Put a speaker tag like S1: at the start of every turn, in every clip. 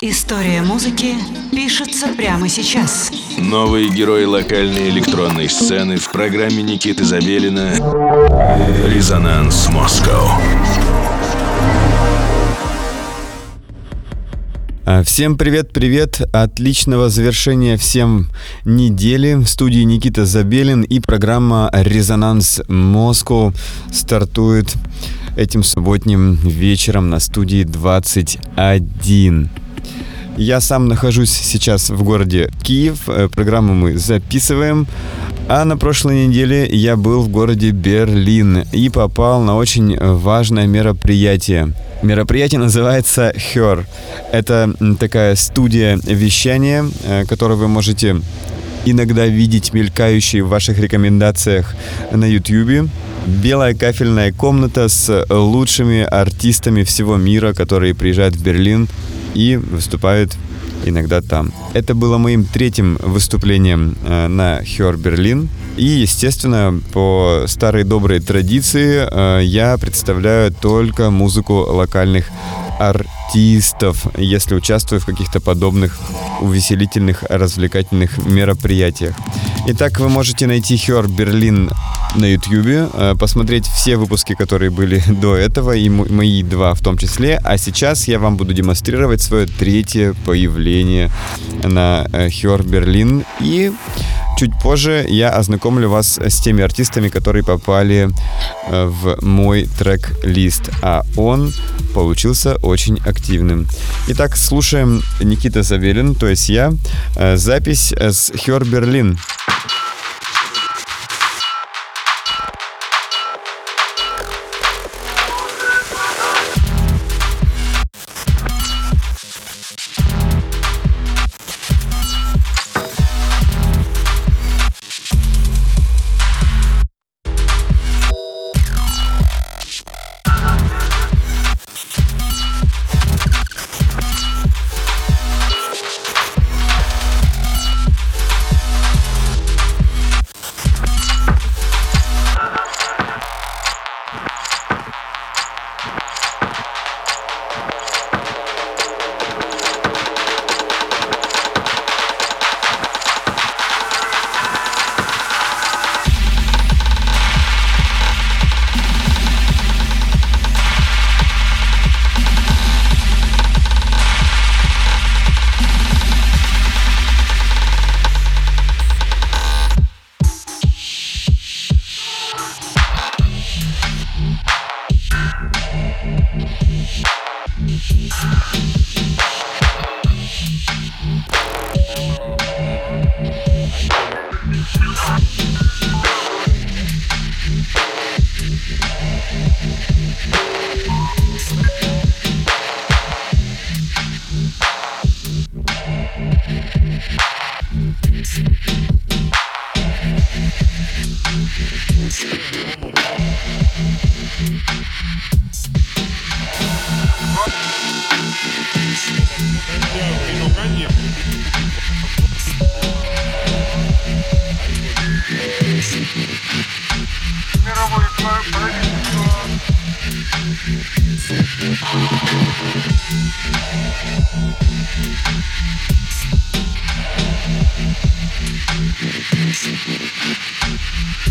S1: История музыки пишется прямо сейчас.
S2: Новые герои локальной электронной сцены в программе Никиты Забелина «Резонанс Москва».
S3: А, всем привет-привет! Отличного завершения всем недели. В студии Никита Забелин и программа «Резонанс Москва» стартует этим субботним вечером на студии 21. Я сам нахожусь сейчас в городе Киев. Э, программу мы записываем. А на прошлой неделе я был в городе Берлин и попал на очень важное мероприятие. Мероприятие называется Her. Это такая студия вещания, э, которую вы можете иногда видеть мелькающие в ваших рекомендациях на YouTube. Белая кафельная комната с лучшими артистами всего мира, которые приезжают в Берлин и выступают иногда там. Это было моим третьим выступлением э, на Хер Берлин. И, естественно, по старой доброй традиции э, я представляю только музыку локальных артистов, если участвую в каких-то подобных увеселительных, развлекательных мероприятиях. Итак, вы можете найти Хер Берлин на YouTube, э, посмотреть все выпуски, которые были до этого, и мои два в том числе. А сейчас я вам буду демонстрировать свое третье появление на Хер Берлин. И чуть позже я ознакомлю вас с теми артистами, которые попали э, в мой трек-лист. А он получился очень активным. Итак, слушаем Никита Савелин, то есть я, э, запись с Хер Берлин.
S4: Come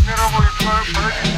S4: Мировое правительство.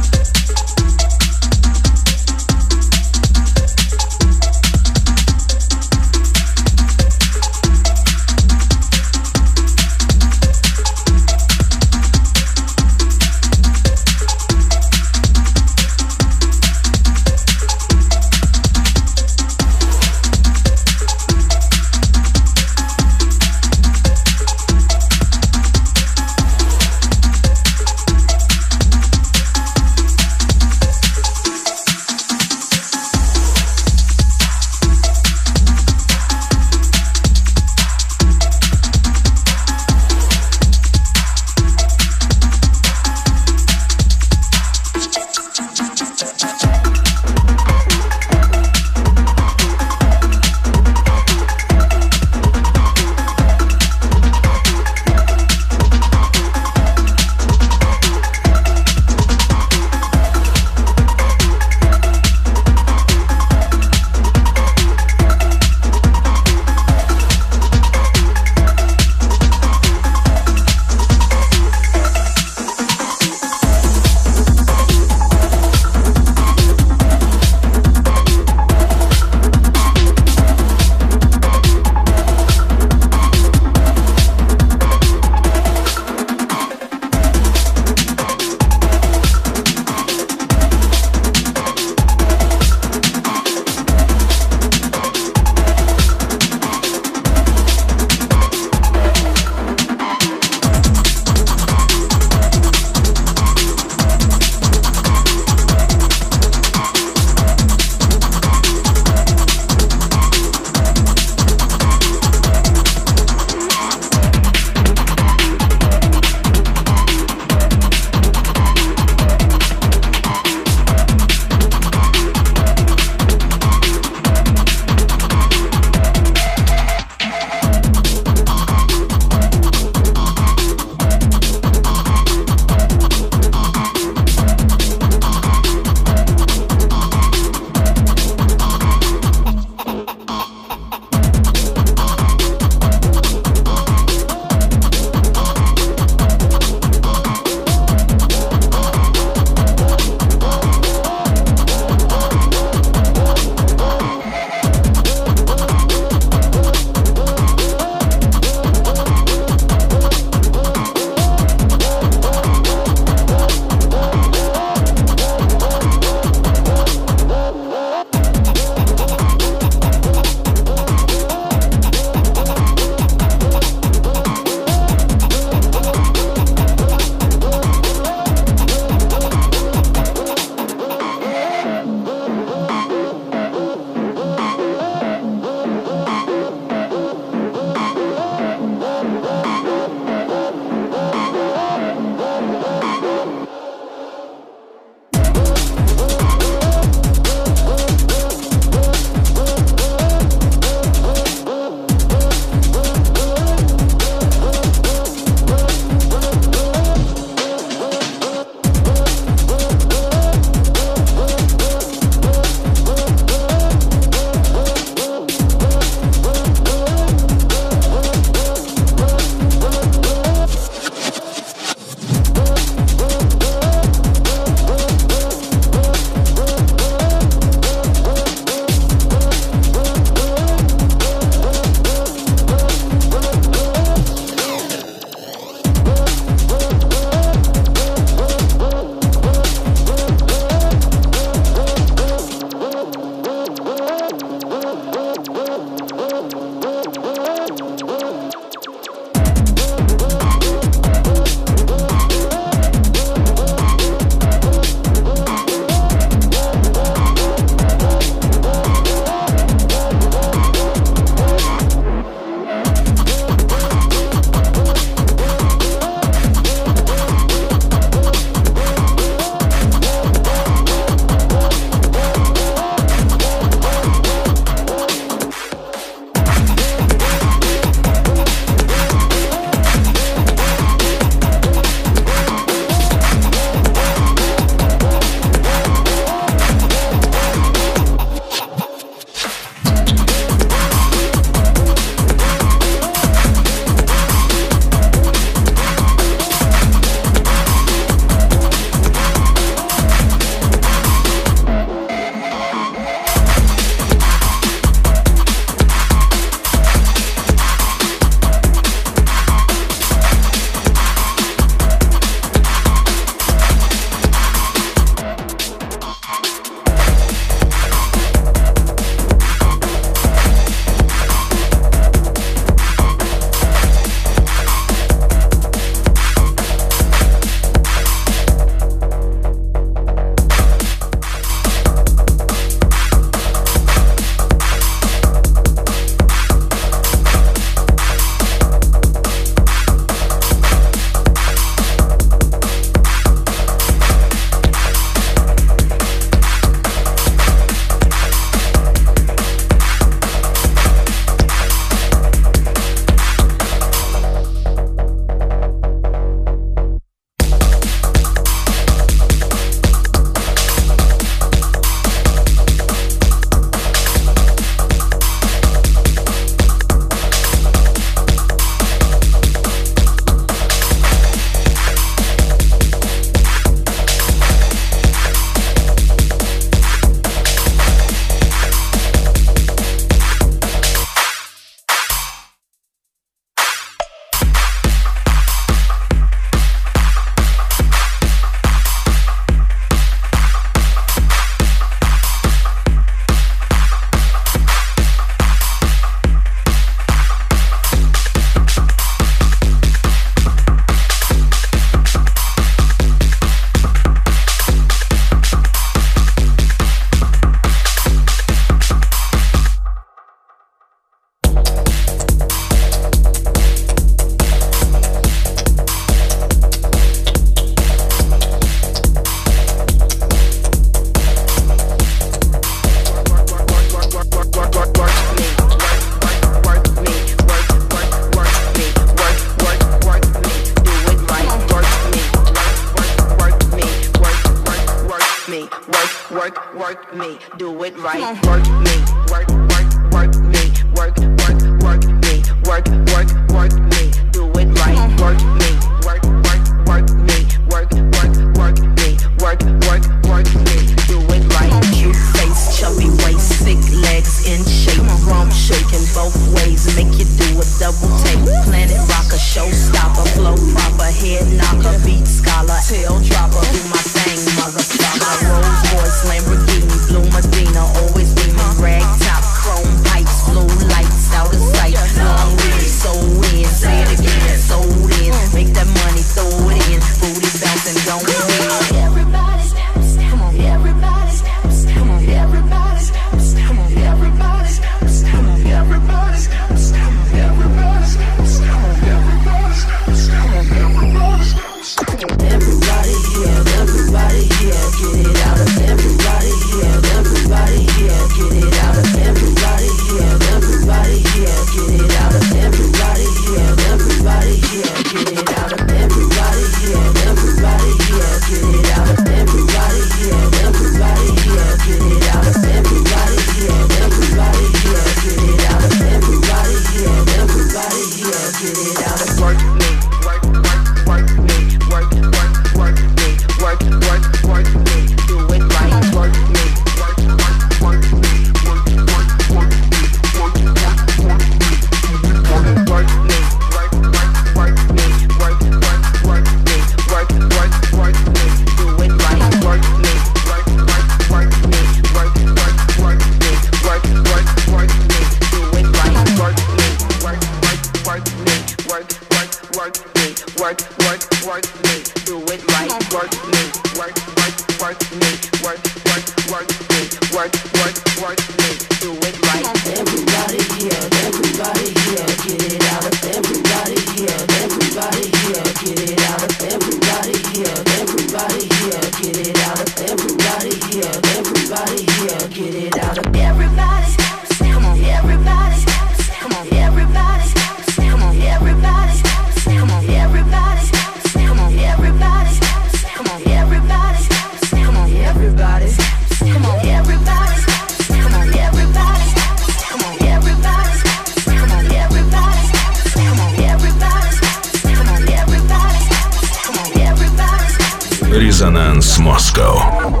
S5: Resonance Moscow.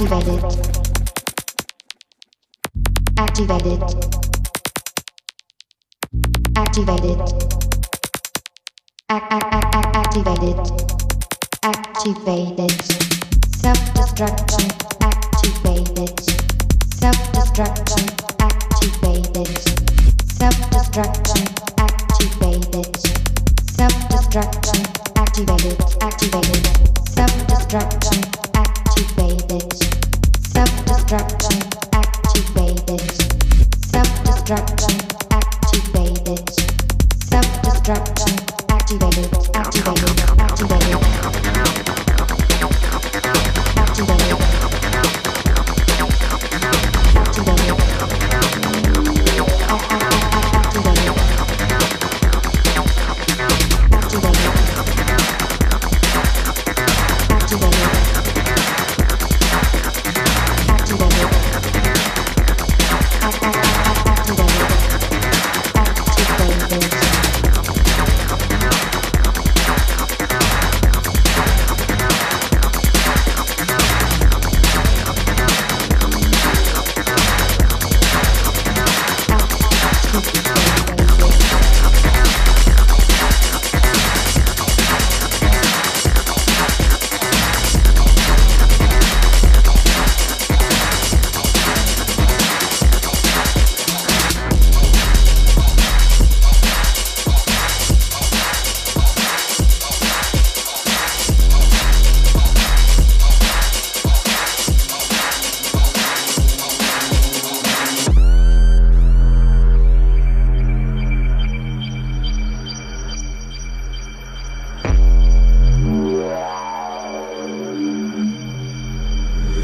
S5: Activated. Activated. Activated.
S6: Activated. Activated. Self-destruction activated.
S7: Self-destruction activated. Self-destruction activated. Self-destruction activated. Activated.
S6: Self-destruction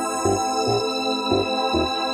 S2: Música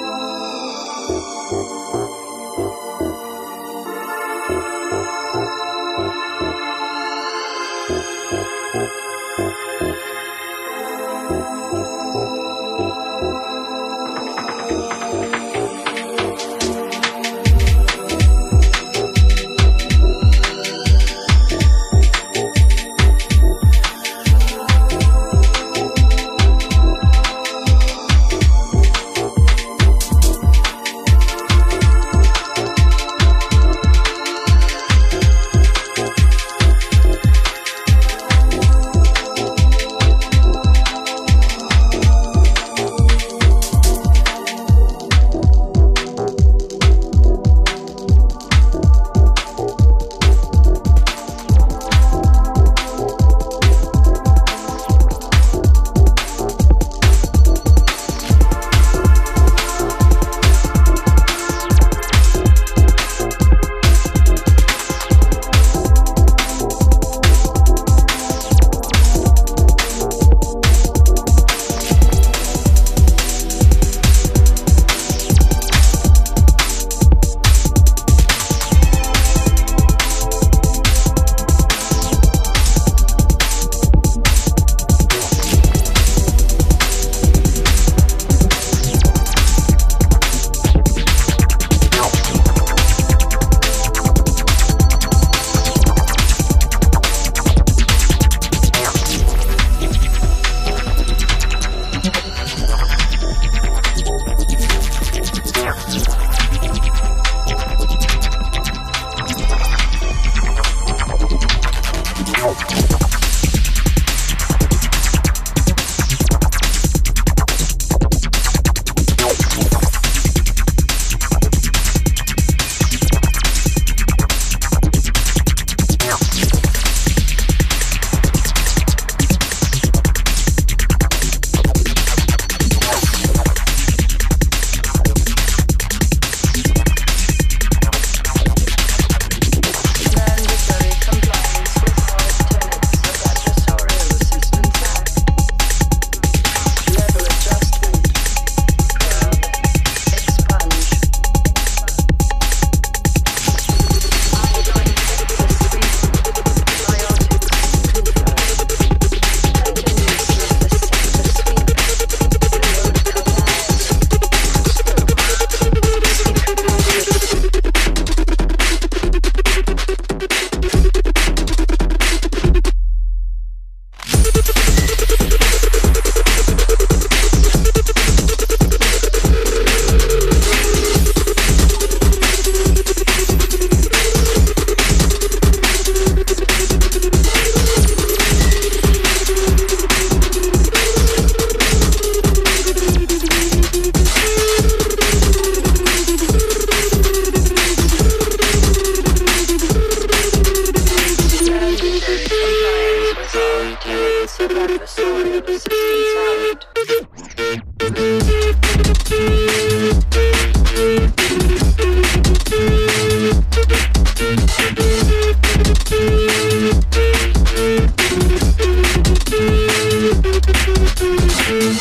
S2: Thank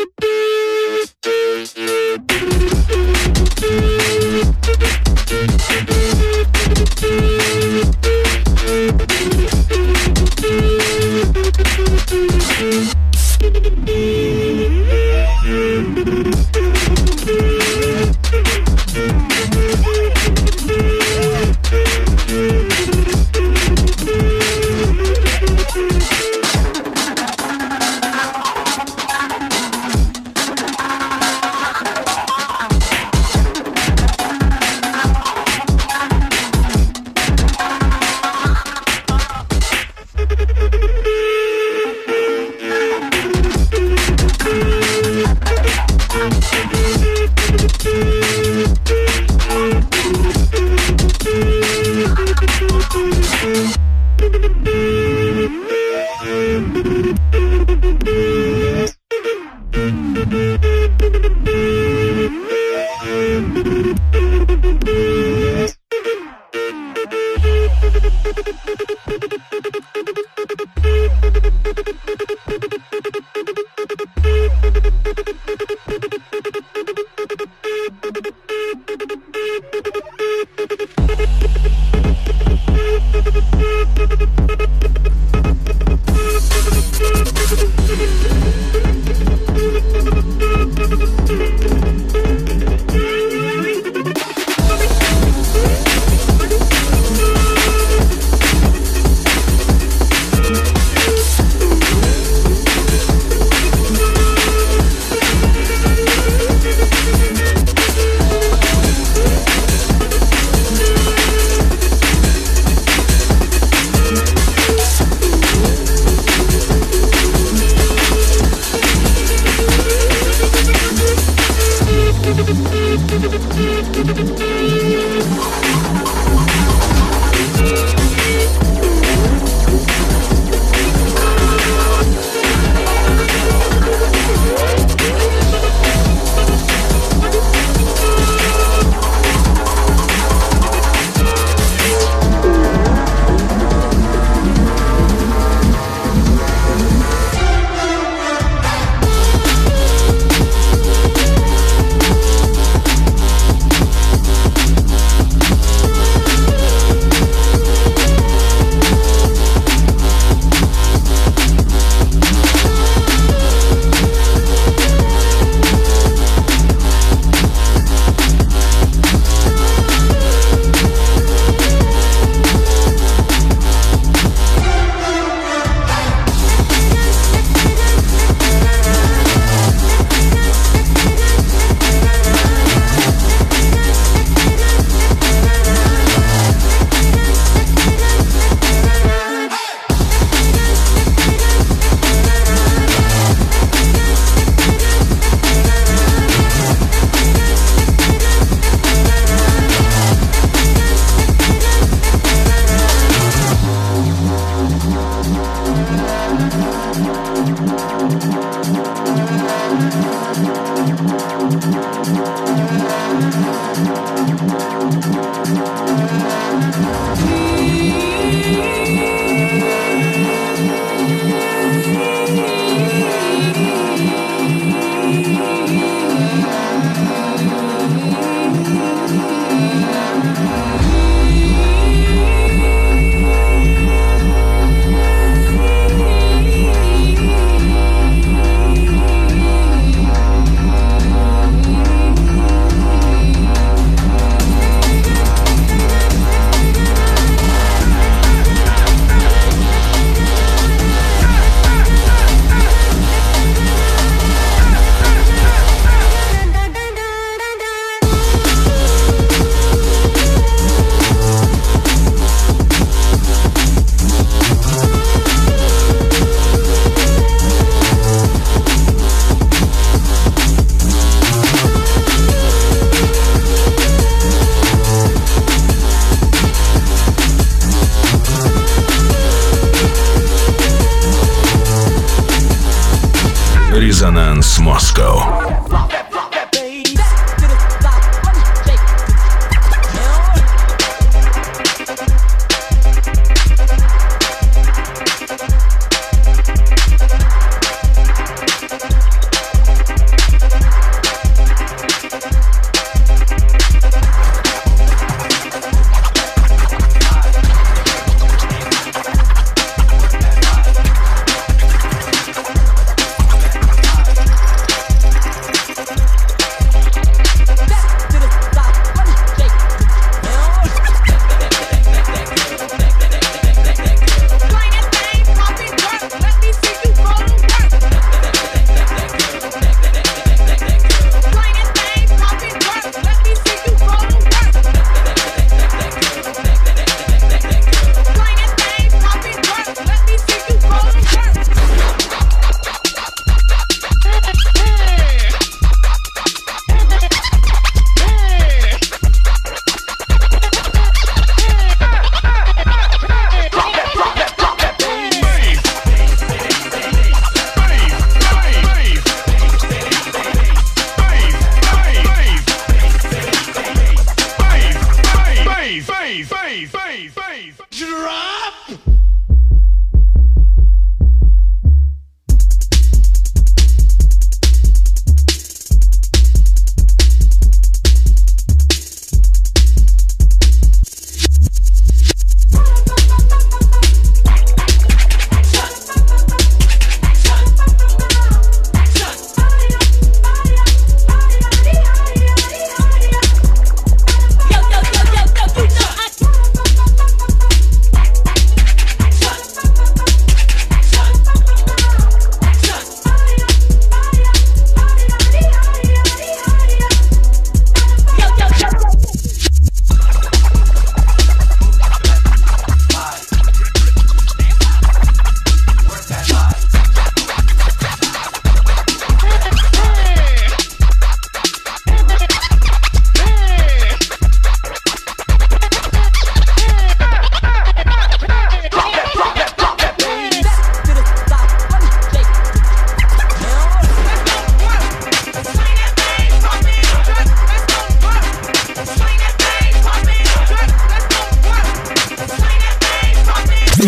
S2: you.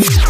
S2: Peace.